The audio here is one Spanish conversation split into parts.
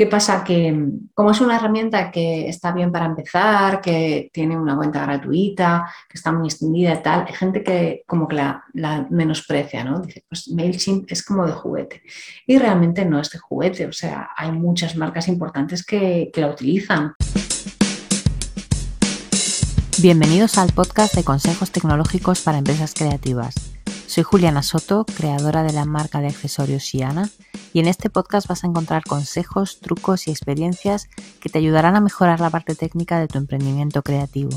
¿Qué pasa? Que mm, como es una herramienta que está bien para empezar, que tiene una cuenta gratuita, que está muy extendida y tal, hay gente que como que la, menosprecia, ¿no? Dice, pues MailChimp es como de juguete. Y realmente no es de juguete, o sea, hay muchas marcas importantes que, que la utilizan. Bienvenidos al podcast de consejos tecnológicos para empresas creativas. Soy Juliana Soto, creadora de la marca de accesorios Shiana, y en este podcast vas a encontrar consejos, trucos y experiencias que te ayudarán a mejorar la parte técnica de tu emprendimiento creativo.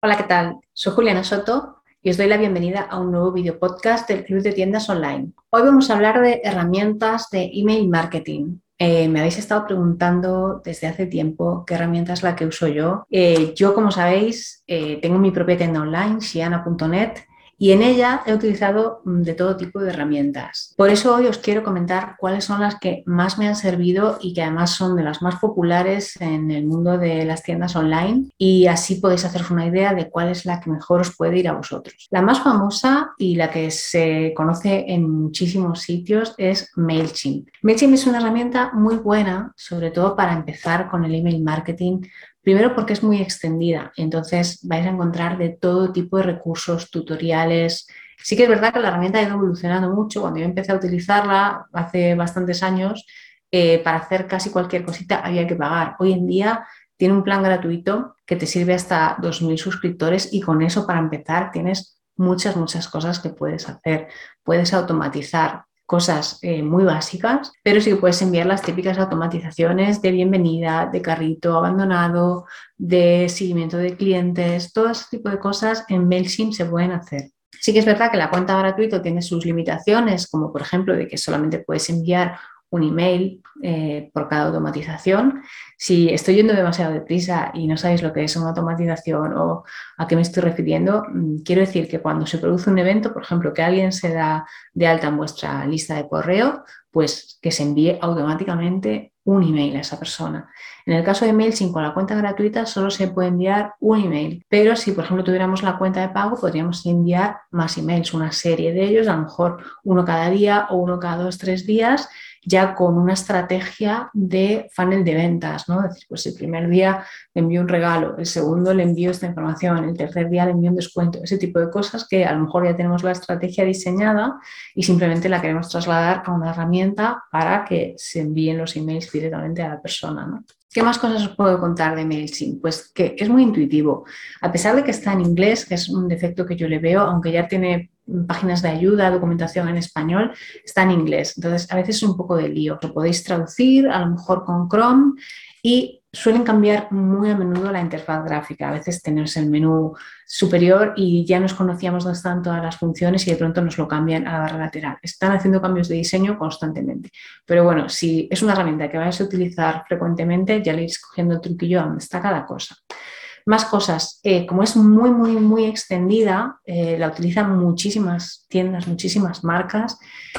Hola, ¿qué tal? Soy Juliana Soto y os doy la bienvenida a un nuevo video podcast del Club de Tiendas Online. Hoy vamos a hablar de herramientas de email marketing. Eh, me habéis estado preguntando desde hace tiempo qué herramienta es la que uso yo. Eh, yo, como sabéis, eh, tengo mi propia tienda online, shiana.net, y en ella he utilizado mm, de todo tipo de herramientas. Por eso hoy os quiero comentar cuáles son las que más me han servido y que además son de las más populares en el mundo de las tiendas online y así podéis haceros una idea de cuál es la que mejor os puede ir a vosotros. La más famosa y la que se conoce en muchísimos sitios es MailChimp. MailChimp es una herramienta muy buena, sobre todo para empezar con el email marketing Primero porque es muy extendida, entonces vais a encontrar de todo tipo de recursos, tutoriales. Sí que es verdad que la herramienta ha ido evolucionando mucho. Cuando yo empecé a utilizarla hace bastantes años, eh, para hacer casi cualquier cosita había que pagar. Hoy en día tiene un plan gratuito que te sirve hasta 2.000 suscriptores y con eso para empezar tienes muchas, muchas cosas que puedes hacer. Puedes automatizar cosas eh, muy básicas, pero sí que puedes enviar las típicas automatizaciones de bienvenida, de carrito abandonado, de seguimiento de clientes, todo ese tipo de cosas en MailChimp se pueden hacer. Sí que es verdad que la cuenta gratuita tiene sus limitaciones, como por ejemplo de que solamente puedes enviar un email eh, por cada automatización. Si estoy yendo demasiado deprisa y no sabéis lo que es una automatización o a qué me estoy refiriendo, mm, quiero decir que cuando se produce un evento, por ejemplo, que alguien se da de alta en vuestra lista de correo, pues que se envíe automáticamente un email a esa persona. En el caso de MailChimp con la cuenta gratuita solo se puede enviar un email, pero si por ejemplo tuviéramos la cuenta de pago podríamos enviar más emails, una serie de ellos, a lo mejor uno cada día o uno cada dos, tres días ya con una estrategia de funnel de ventas, ¿no? Es decir, pues el primer día le envío un regalo, el segundo le envío esta información, el tercer día le envío un descuento, ese tipo de cosas que a lo mejor ya tenemos la estrategia diseñada y simplemente la queremos trasladar a una herramienta para que se envíen los emails directamente a la persona, ¿no? ¿Qué más cosas os puedo contar de MailChimp? Pues que es muy intuitivo. A pesar de que está en inglés, que es un defecto que yo le veo, aunque ya tiene páginas de ayuda, documentación en español, está en inglés. Entonces, a veces es un poco de lío. Lo podéis traducir, a lo mejor con Chrome, y suelen cambiar muy a menudo la interfaz gráfica. A veces tenemos el menú superior y ya nos conocíamos dónde están todas las funciones y de pronto nos lo cambian a la barra lateral. Están haciendo cambios de diseño constantemente. Pero bueno, si es una herramienta que vais a utilizar frecuentemente, ya le iréis cogiendo el truquillo a dónde está cada cosa. Más cosas, eh, como es muy, muy, muy extendida, eh, la utilizan muchísimas tiendas, muchísimas marcas,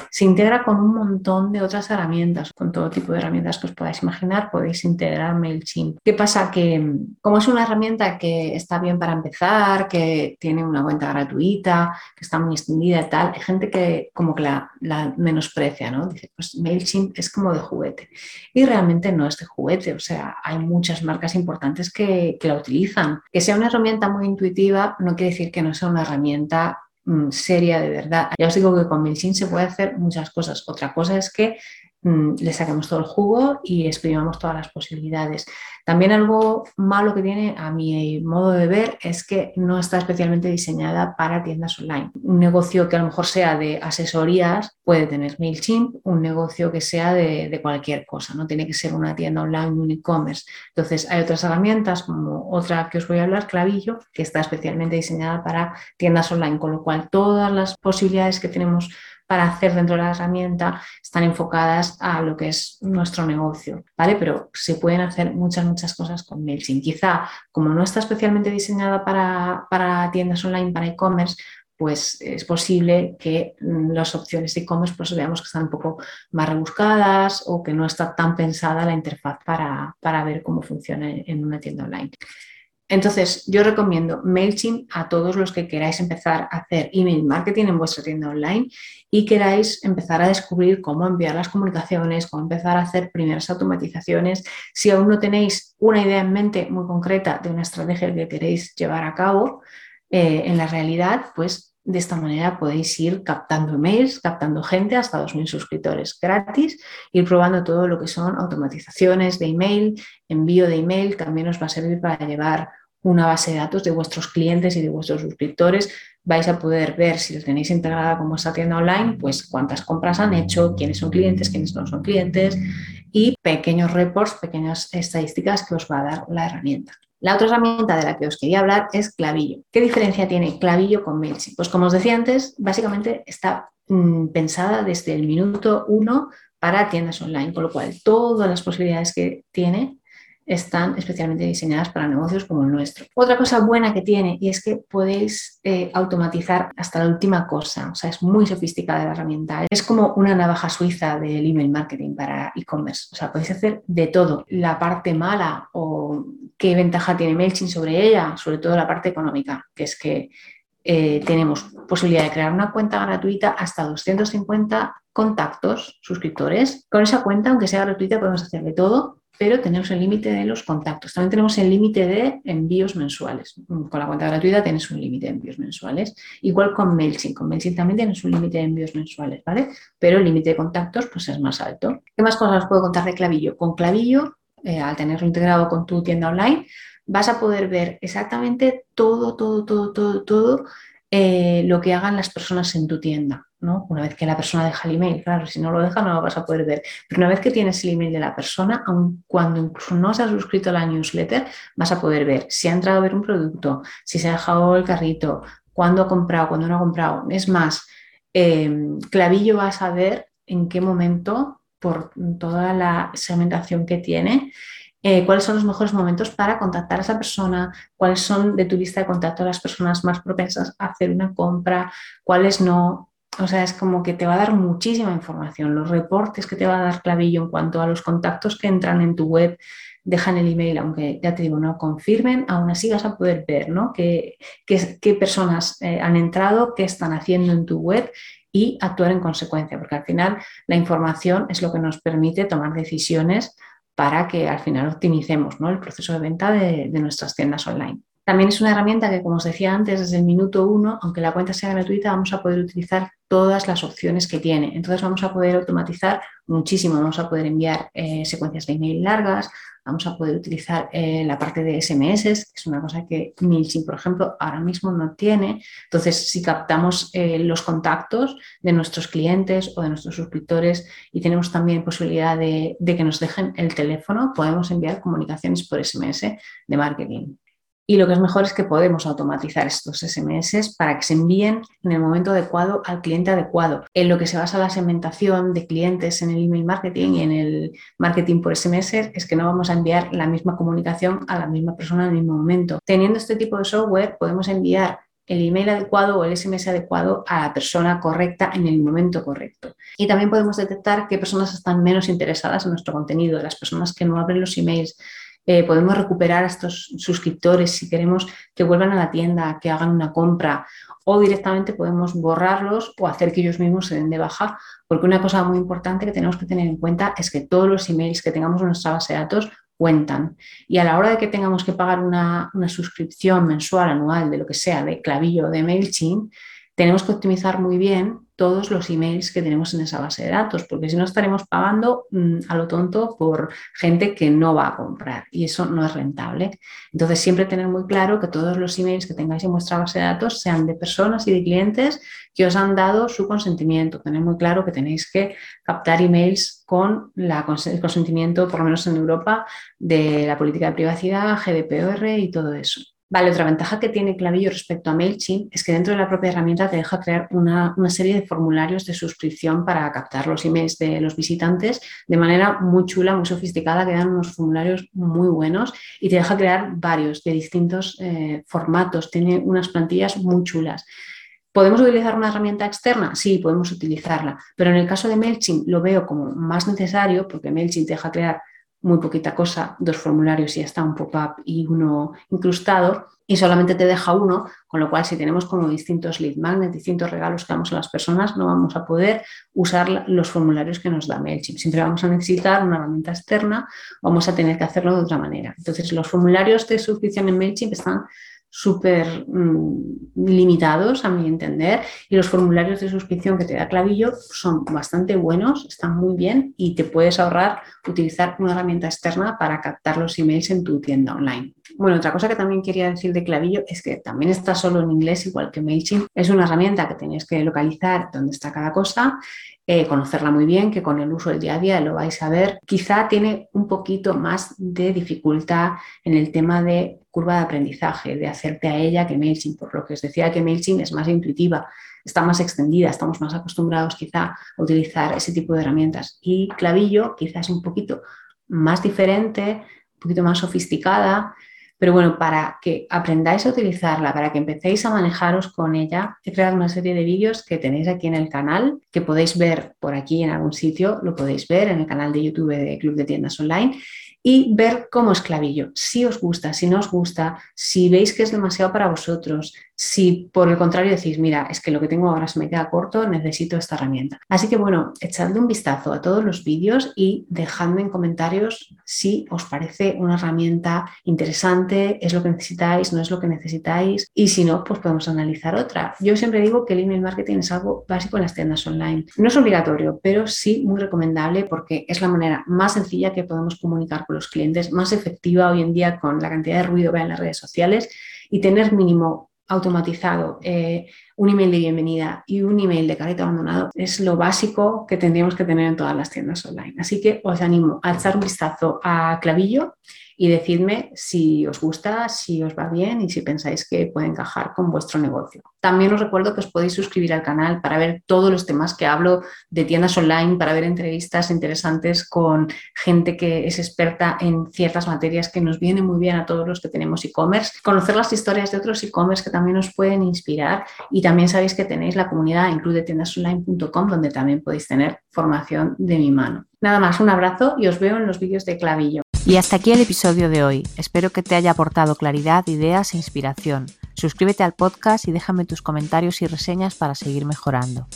se integra con un montón de otras herramientas, con todo tipo de herramientas que os podáis imaginar, podéis integrar MailChimp. ¿Qué pasa? Que como es una herramienta que está bien para empezar, que tiene una cuenta gratuita, que está muy extendida y tal, hay gente que como que la, menosprecia, ¿no? Dice, pues MailChimp es como de juguete. Y realmente no es de juguete, o sea, hay muchas marcas importantes que la utilizan que sea una herramienta muy intuitiva no quiere decir que no sea una herramienta mm, seria de verdad. Ya os digo que con MailChimp se puede hacer muchas cosas. Otra cosa es que le saquemos todo el jugo y exprimamos todas las posibilidades. También algo malo que tiene, a mi modo de ver, es que no está especialmente diseñada para tiendas online. Un negocio que a lo mejor sea de asesorías puede tener MailChimp, un negocio que sea de, cualquier cosa, no tiene que ser una tienda online, un e-commerce. Entonces, hay otras herramientas, como otra que os voy a hablar, Clavillo, que está especialmente diseñada para tiendas online, con lo cual todas las posibilidades que tenemos para hacer dentro de la herramienta están enfocadas a lo que es nuestro negocio, ¿vale? Pero se pueden hacer muchas, muchas cosas con MailChimp. Quizá, como no está especialmente diseñada para, para tiendas online, para e-commerce, pues es posible que mm, las opciones de e-commerce pues veamos que están un poco más rebuscadas o que no está tan pensada la interfaz para, para ver cómo funciona en una tienda online. Entonces, yo recomiendo MailChimp a todos los que queráis empezar a hacer email marketing en vuestra tienda online y queráis empezar a descubrir cómo enviar las comunicaciones, cómo empezar a hacer primeras automatizaciones. Si aún no tenéis una idea en mente muy concreta de una estrategia que queréis llevar a cabo eh, en la realidad, pues de esta manera podéis ir captando emails, captando gente hasta 2.000 suscriptores gratis, ir probando todo lo que son automatizaciones de email, envío de email, también os va a servir para llevar una base de datos de vuestros clientes y de vuestros suscriptores. Vais a poder ver si lo tenéis integrada con vuestra tienda online, pues cuántas compras han hecho, quiénes son clientes, quiénes no son clientes y pequeños reports, pequeñas estadísticas que os va a dar la herramienta. La otra herramienta de la que os quería hablar es Clavillo. ¿Qué diferencia tiene Clavillo con MailChimp? Pues como os decía antes, básicamente está mm, pensada desde el minuto uno para tiendas online, con lo cual todas las posibilidades que tiene están especialmente diseñadas para negocios como el nuestro. Otra cosa buena que tiene y es que podéis eh, automatizar hasta la última cosa, o sea, es muy sofisticada la herramienta. Es como una navaja suiza del email marketing para e-commerce, o sea, podéis hacer de todo. La parte mala o qué ventaja tiene MailChimp sobre ella, sobre todo la parte económica, que es que eh, tenemos posibilidad de crear una cuenta gratuita hasta 250 contactos, suscriptores. Con esa cuenta, aunque sea gratuita, podemos hacer de todo pero tenemos el límite de los contactos. También tenemos el límite de envíos mensuales. Con la cuenta gratuita tienes un límite de envíos mensuales. Igual con MailChimp. Con MailChimp también tienes un límite de envíos mensuales, ¿vale? Pero el límite de contactos pues es más alto. ¿Qué más cosas os puedo contar de Clavillo? Con Clavillo, eh, al tenerlo integrado con tu tienda online, vas a poder ver exactamente todo, todo, todo, todo, todo eh, lo que hagan las personas en tu tienda. Una vez que la persona deja el email, claro, si no lo deja no lo vas a poder ver. Pero una vez que tienes el email de la persona, aun cuando incluso no se ha suscrito a la newsletter, vas a poder ver si ha entrado a ver un producto, si se ha dejado el carrito, cuándo ha comprado, cuándo no ha comprado. Es más, em, Clavillo va a saber en qué momento, por toda la segmentación que tiene, eh, cuáles son los mejores momentos para contactar a esa persona, cuáles son de tu lista de contacto las personas más propensas a hacer una compra, cuáles no. O sea, es como que te va a dar muchísima información. Los reportes que te va a dar Clavillo en cuanto a los contactos que entran en tu web, dejan el email, aunque ya te digo, no confirmen, aún así vas a poder ver ¿no? qué, personas eh, han entrado, qué están haciendo en tu web y actuar en consecuencia, porque al final la información es lo que nos permite tomar decisiones para que al final optimicemos ¿no? el proceso de venta de nuestras tiendas online. También es una herramienta que, como os decía antes, desde el minuto uno, aunque la cuenta sea gratuita, vamos a poder utilizar todas las opciones que tiene. Entonces vamos a poder automatizar muchísimo, vamos a poder enviar eh, secuencias de email largas, vamos a poder utilizar eh, la parte de SMS, que es una cosa que MailChimp, por ejemplo, ahora mismo no tiene. Entonces, si captamos eh, los contactos de nuestros clientes o de nuestros suscriptores y tenemos también posibilidad de que nos dejen el teléfono, podemos enviar comunicaciones por SMS de marketing. Y lo que es mejor es que podemos automatizar estos SMS para que se envíen en el momento adecuado al cliente adecuado. En lo que se basa la segmentación de clientes en el email marketing y en el marketing por SMS es que no vamos a enviar la misma comunicación a la misma persona en el mismo momento. Teniendo este tipo de software podemos enviar el email adecuado o el SMS adecuado a la persona correcta en el momento correcto. Y también podemos detectar qué personas están menos interesadas en nuestro contenido, las personas que no abren los emails, eh, podemos recuperar a estos suscriptores si queremos que vuelvan a la tienda, que hagan una compra o directamente podemos borrarlos o hacer que ellos mismos se den de baja, porque una cosa muy importante que tenemos que tener en cuenta es que todos los emails que tengamos en nuestra base de datos cuentan. Y a la hora de que tengamos que pagar una, una suscripción mensual, anual, de lo que sea, de clavillo, de MailChimp, tenemos que optimizar muy bien todos los emails que tenemos en esa base de datos, porque si no estaremos pagando mm, a lo tonto por gente que no va a comprar y eso no es rentable. Entonces, siempre tener muy claro que todos los emails que tengáis en vuestra base de datos sean de personas y de clientes que os han dado su consentimiento. Tener muy claro que tenéis que captar emails con el consentimiento, por lo menos en Europa, de la política de privacidad, GDPR y todo eso. Vale, otra ventaja que tiene Clavillo respecto a MailChimp es que dentro de la propia herramienta te deja crear una, serie de formularios de suscripción para captar los emails de los visitantes de manera muy chula, muy sofisticada, que dan unos formularios muy buenos y te deja crear varios de distintos eh, formatos, tiene unas plantillas muy chulas. ¿Podemos utilizar una herramienta externa? Sí, podemos utilizarla, pero en el caso de MailChimp lo veo como más necesario porque MailChimp te deja crear muy poquita cosa, dos formularios y ya está un pop-up y uno incrustado y solamente te deja uno, con lo cual si tenemos como distintos lead magnets, distintos regalos que damos a las personas, no vamos a poder usar los formularios que nos da MailChimp. Siempre vamos a necesitar una herramienta externa, vamos a tener que hacerlo de otra manera. Entonces, los formularios de suscripción en MailChimp están súper mm, limitados a mi entender y los formularios de suscripción que te da Clavillo son bastante buenos, están muy bien y te puedes ahorrar utilizar una herramienta externa para captar los emails en tu tienda online. Bueno, otra cosa que también quería decir de Clavillo es que también está solo en inglés, igual que MailChimp. Es una herramienta que tenéis que localizar dónde está cada cosa eh, conocerla muy bien, que con el uso del día a día lo vais a ver. Quizá tiene un poquito más de dificultad en el tema de curva de aprendizaje, de hacerte a ella que MailChimp, por lo que os decía que MailChimp es más intuitiva, está más extendida, estamos más acostumbrados quizá a utilizar ese tipo de herramientas. Y Clavillo quizás un poquito más diferente, un poquito más sofisticada, pero bueno, para que aprendáis a utilizarla, para que empecéis a manejaros con ella, he creado una serie de vídeos que tenéis aquí en el canal, que podéis ver por aquí en algún sitio, lo podéis ver en el canal de YouTube de Club de Tiendas Online y ver cómo es clavillo. Si os gusta, si no os gusta, si veis que es demasiado para vosotros, si por el contrario decís, mira, es que lo que tengo ahora se me queda corto, necesito esta herramienta. Así que bueno, echadle un vistazo a todos los vídeos y dejadme en comentarios si os parece una herramienta interesante, es lo que necesitáis, no es lo que necesitáis y si no, pues podemos analizar otra. Yo siempre digo que el email marketing es algo básico en las tiendas online. No es obligatorio, pero sí muy recomendable porque es la manera más sencilla que podemos comunicar con los clientes, más efectiva hoy en día con la cantidad de ruido que hay en las redes sociales y tener mínimo automatizado, eh, un email de bienvenida y un email de carrito abandonado es lo básico que tendríamos que tener en todas las tiendas online. Así que os animo a echar un vistazo a Clavillo y decidme si os gusta, si os va bien y si pensáis que puede encajar con vuestro negocio. También os recuerdo que os podéis suscribir al canal para ver todos los temas que hablo de tiendas online, para ver entrevistas interesantes con gente que es experta en ciertas materias que nos viene muy bien a todos los que tenemos e-commerce, conocer las historias de otros e-commerce que también os pueden inspirar y también sabéis que tenéis la comunidad en clubdetiendasonline.com donde también podéis tener formación de mi mano. Nada más, un abrazo y os veo en los vídeos de Clavillo. Y hasta aquí el episodio de hoy. Espero que te haya aportado claridad, ideas e inspiración. Suscríbete al podcast y déjame tus comentarios y reseñas para seguir mejorando.